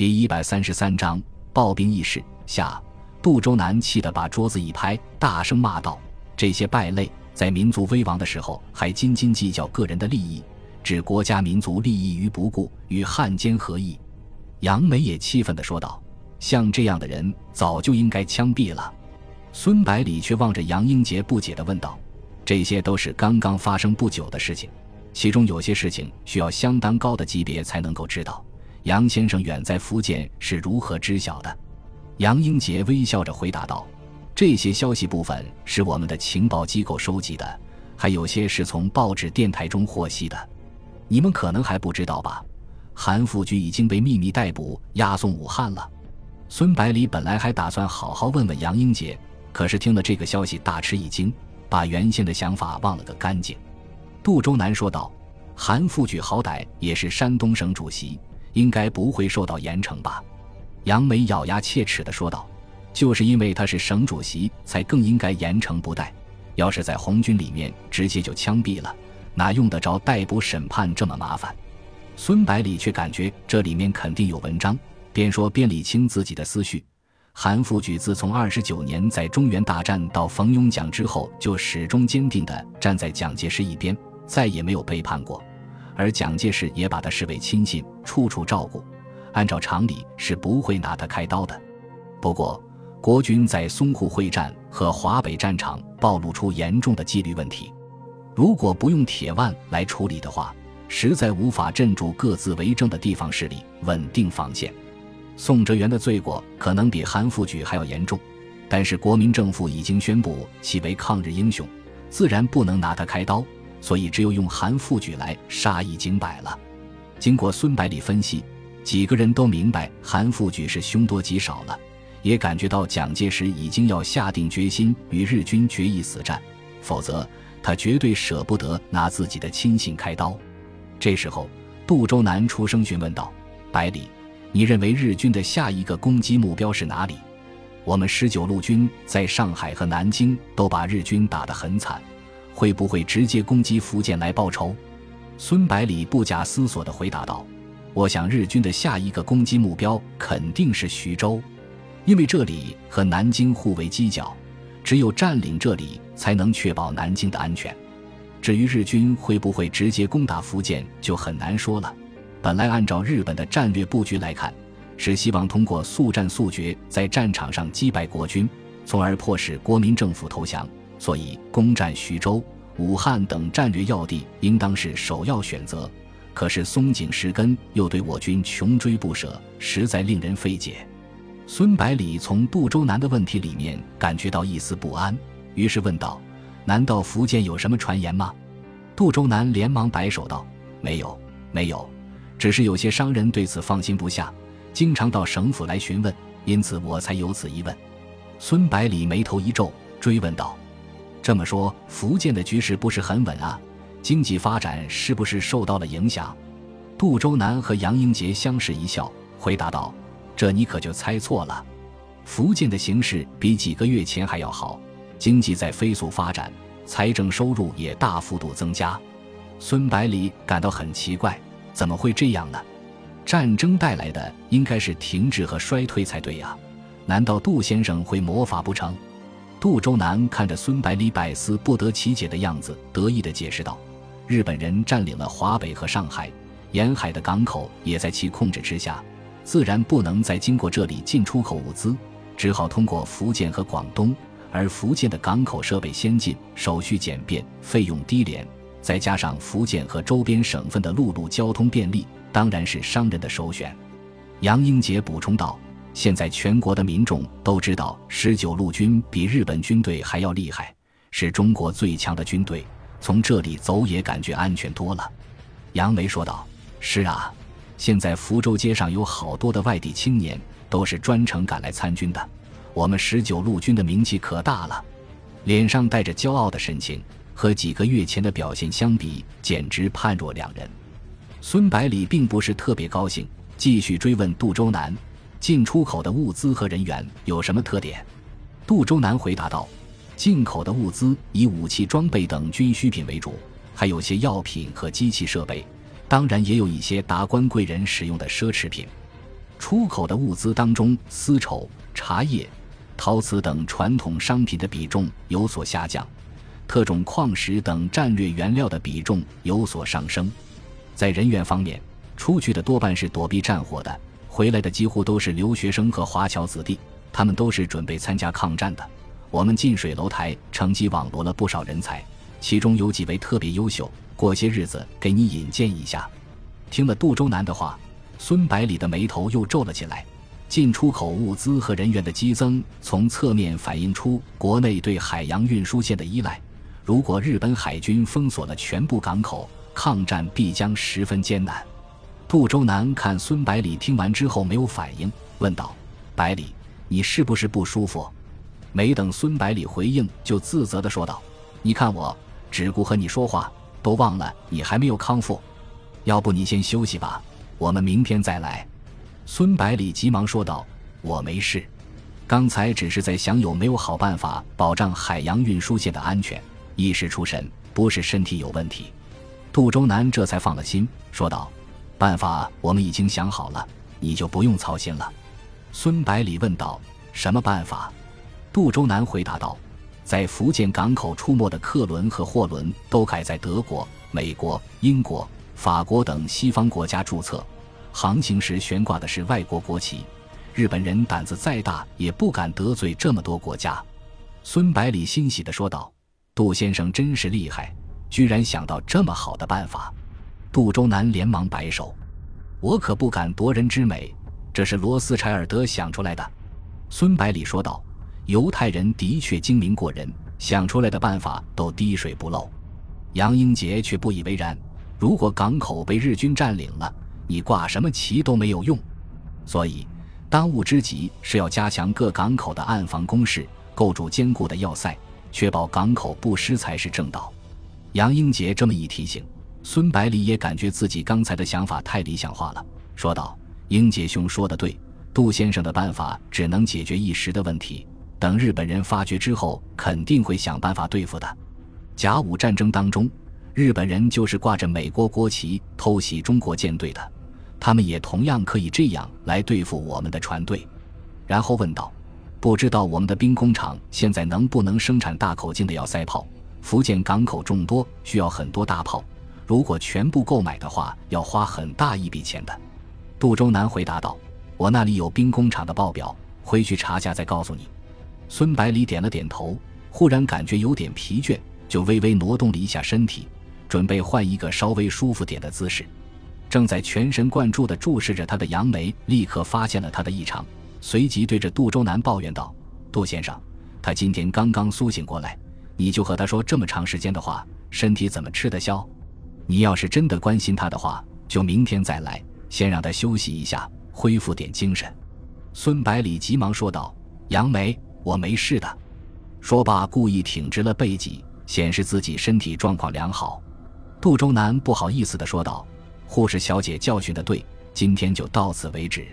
第一百三十三章暴兵议事下，杜周南气得把桌子一拍，大声骂道：“这些败类，在民族危亡的时候还斤斤计较个人的利益，置国家民族利益于不顾，与汉奸何异？”杨梅也气愤地说道：“像这样的人，早就应该枪毙了。”孙百里却望着杨英杰，不解地问道：“这些都是刚刚发生不久的事情，其中有些事情需要相当高的级别才能够知道。杨先生远在福建是如何知晓的？”杨英杰微笑着回答道：“这些消息部分是我们的情报机构收集的，还有些是从报纸、电台中获悉的。你们可能还不知道吧？韩复榘已经被秘密逮捕，押送武汉了。”孙百里本来还打算好好问问杨英杰。可是听了这个消息，大吃一惊，把原先的想法忘了个干净。杜周南说道：“韩复榘好歹也是山东省主席，应该不会受到严惩吧？”杨梅咬牙切齿地说道：“就是因为他是省主席，才更应该严惩不贷。要是在红军里面，直接就枪毙了，哪用得着逮捕审判这么麻烦？”孙百里却感觉这里面肯定有文章，边说边理清自己的思绪。韩复榘自从二十九年在中原大战到冯永奖之后，就始终坚定地站在蒋介石一边，再也没有背叛过。而蒋介石也把他视为亲信，处处照顾。按照常理是不会拿他开刀的。不过，国军在淞沪会战和华北战场暴露出严重的纪律问题，如果不用铁腕来处理的话，实在无法镇住各自为政的地方势力，稳定防线。宋哲元的罪过可能比韩复榘还要严重，但是国民政府已经宣布其为抗日英雄，自然不能拿他开刀，所以只有用韩复榘来杀一儆百了。经过孙百里分析，几个人都明白韩复榘是凶多吉少了，也感觉到蒋介石已经要下定决心与日军决一死战，否则他绝对舍不得拿自己的亲信开刀。这时候，杜周南出声询问道：“百里。”你认为日军的下一个攻击目标是哪里？我们十九路军在上海和南京都把日军打得很惨，会不会直接攻击福建来报仇？孙百里不假思索地回答道：“我想日军的下一个攻击目标肯定是徐州，因为这里和南京互为犄角，只有占领这里才能确保南京的安全。至于日军会不会直接攻打福建，就很难说了。”本来按照日本的战略布局来看，是希望通过速战速决，在战场上击败国军，从而迫使国民政府投降。所以，攻占徐州、武汉等战略要地，应当是首要选择。可是，松井石根又对我军穷追不舍，实在令人费解。孙百里从杜周南的问题里面感觉到一丝不安，于是问道：“难道福建有什么传言吗？”杜周南连忙摆手道：“没有，没有。”只是有些商人对此放心不下，经常到省府来询问，因此我才有此疑问。孙百里眉头一皱，追问道：“这么说，福建的局势不是很稳啊？经济发展是不是受到了影响？”杜周南和杨英杰相视一笑，回答道：“这你可就猜错了。福建的形势比几个月前还要好，经济在飞速发展，财政收入也大幅度增加。”孙百里感到很奇怪。怎么会这样呢？战争带来的应该是停滞和衰退才对呀，难道杜先生会魔法不成？杜周南看着孙百里百思不得其解的样子，得意地解释道：“日本人占领了华北和上海，沿海的港口也在其控制之下，自然不能再经过这里进出口物资，只好通过福建和广东。而福建的港口设备先进，手续简便，费用低廉。”再加上福建和周边省份的陆路交通便利，当然是商人的首选。杨英杰补充道：“现在全国的民众都知道，十九路军比日本军队还要厉害，是中国最强的军队。从这里走也感觉安全多了。”杨梅说道：“是啊，现在福州街上有好多的外地青年，都是专程赶来参军的。我们十九路军的名气可大了。”脸上带着骄傲的神情。和几个月前的表现相比，简直判若两人。孙百里并不是特别高兴，继续追问杜周南：进出口的物资和人员有什么特点？杜周南回答道：进口的物资以武器装备等军需品为主，还有些药品和机器设备，当然也有一些达官贵人使用的奢侈品。出口的物资当中，丝绸、茶叶、陶瓷等传统商品的比重有所下降，特种矿石等战略原料的比重有所上升。在人员方面，出去的多半是躲避战火的，回来的几乎都是留学生和华侨子弟，他们都是准备参加抗战的。我们近水楼台乘机网罗了不少人才，其中有几位特别优秀。过些日子给你引荐一下。听了杜周南的话，孙百里的眉头又皱了起来。进出口物资和人员的激增，从侧面反映出国内对海洋运输线的依赖。如果日本海军封锁了全部港口，抗战必将十分艰难。杜周南看孙百里听完之后没有反应，问道：“百里，你是不是不舒服？”没等孙百里回应，就自责地说道：“你看我只顾和你说话。”都忘了你还没有康复，要不你先休息吧，我们明天再来。”孙百里急忙说道，“我没事，刚才只是在想有没有好办法保障海洋运输线的安全，一时出神，不是身体有问题。”杜周南这才放了心，说道：“办法我们已经想好了，你就不用操心了。”孙百里问道：“什么办法？”杜周南回答道。在福建港口出没的客轮和货轮都改在德国、美国、英国、法国等西方国家注册，航行时悬挂的是外国国旗。日本人胆子再大，也不敢得罪这么多国家。孙百里欣喜地说道：“杜先生真是厉害，居然想到这么好的办法。”杜周南连忙摆手：“我可不敢夺人之美，这是罗斯柴尔德想出来的。”孙百里说道。犹太人的确精明过人，想出来的办法都滴水不漏。杨英杰却不以为然。如果港口被日军占领了，你挂什么旗都没有用。所以，当务之急是要加强各港口的暗防工事，构筑坚固的要塞，确保港口不失才是正道。杨英杰这么一提醒，孙百里也感觉自己刚才的想法太理想化了，说道：“英杰兄说的对，杜先生的办法只能解决一时的问题。”等日本人发觉之后，肯定会想办法对付的。甲午战争当中，日本人就是挂着美国国旗偷袭中国舰队的，他们也同样可以这样来对付我们的船队。然后问道：“不知道我们的兵工厂现在能不能生产大口径的要塞炮？福建港口众多，需要很多大炮，如果全部购买的话，要花很大一笔钱的。”杜周南回答道：“我那里有兵工厂的报表，回去查下再告诉你。”孙百里点了点头，忽然感觉有点疲倦，就微微挪动了一下身体，准备换一个稍微舒服点的姿势。正在全神贯注地注视着他的杨梅立刻发现了他的异常，随即对着杜周南抱怨道：“杜先生，他今天刚刚苏醒过来，你就和他说这么长时间的话，身体怎么吃得消？你要是真的关心他的话，就明天再来，先让他休息一下，恢复点精神。”孙百里急忙说道：“杨梅。”我没事的，说罢，故意挺直了背脊，显示自己身体状况良好。杜周南不好意思地说道：“护士小姐教训的对，今天就到此为止。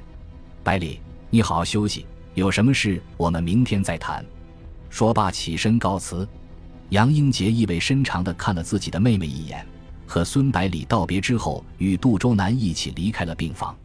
百里，你好好休息，有什么事我们明天再谈。”说罢，起身告辞。杨英杰意味深长地看了自己的妹妹一眼，和孙百里道别之后，与杜周南一起离开了病房。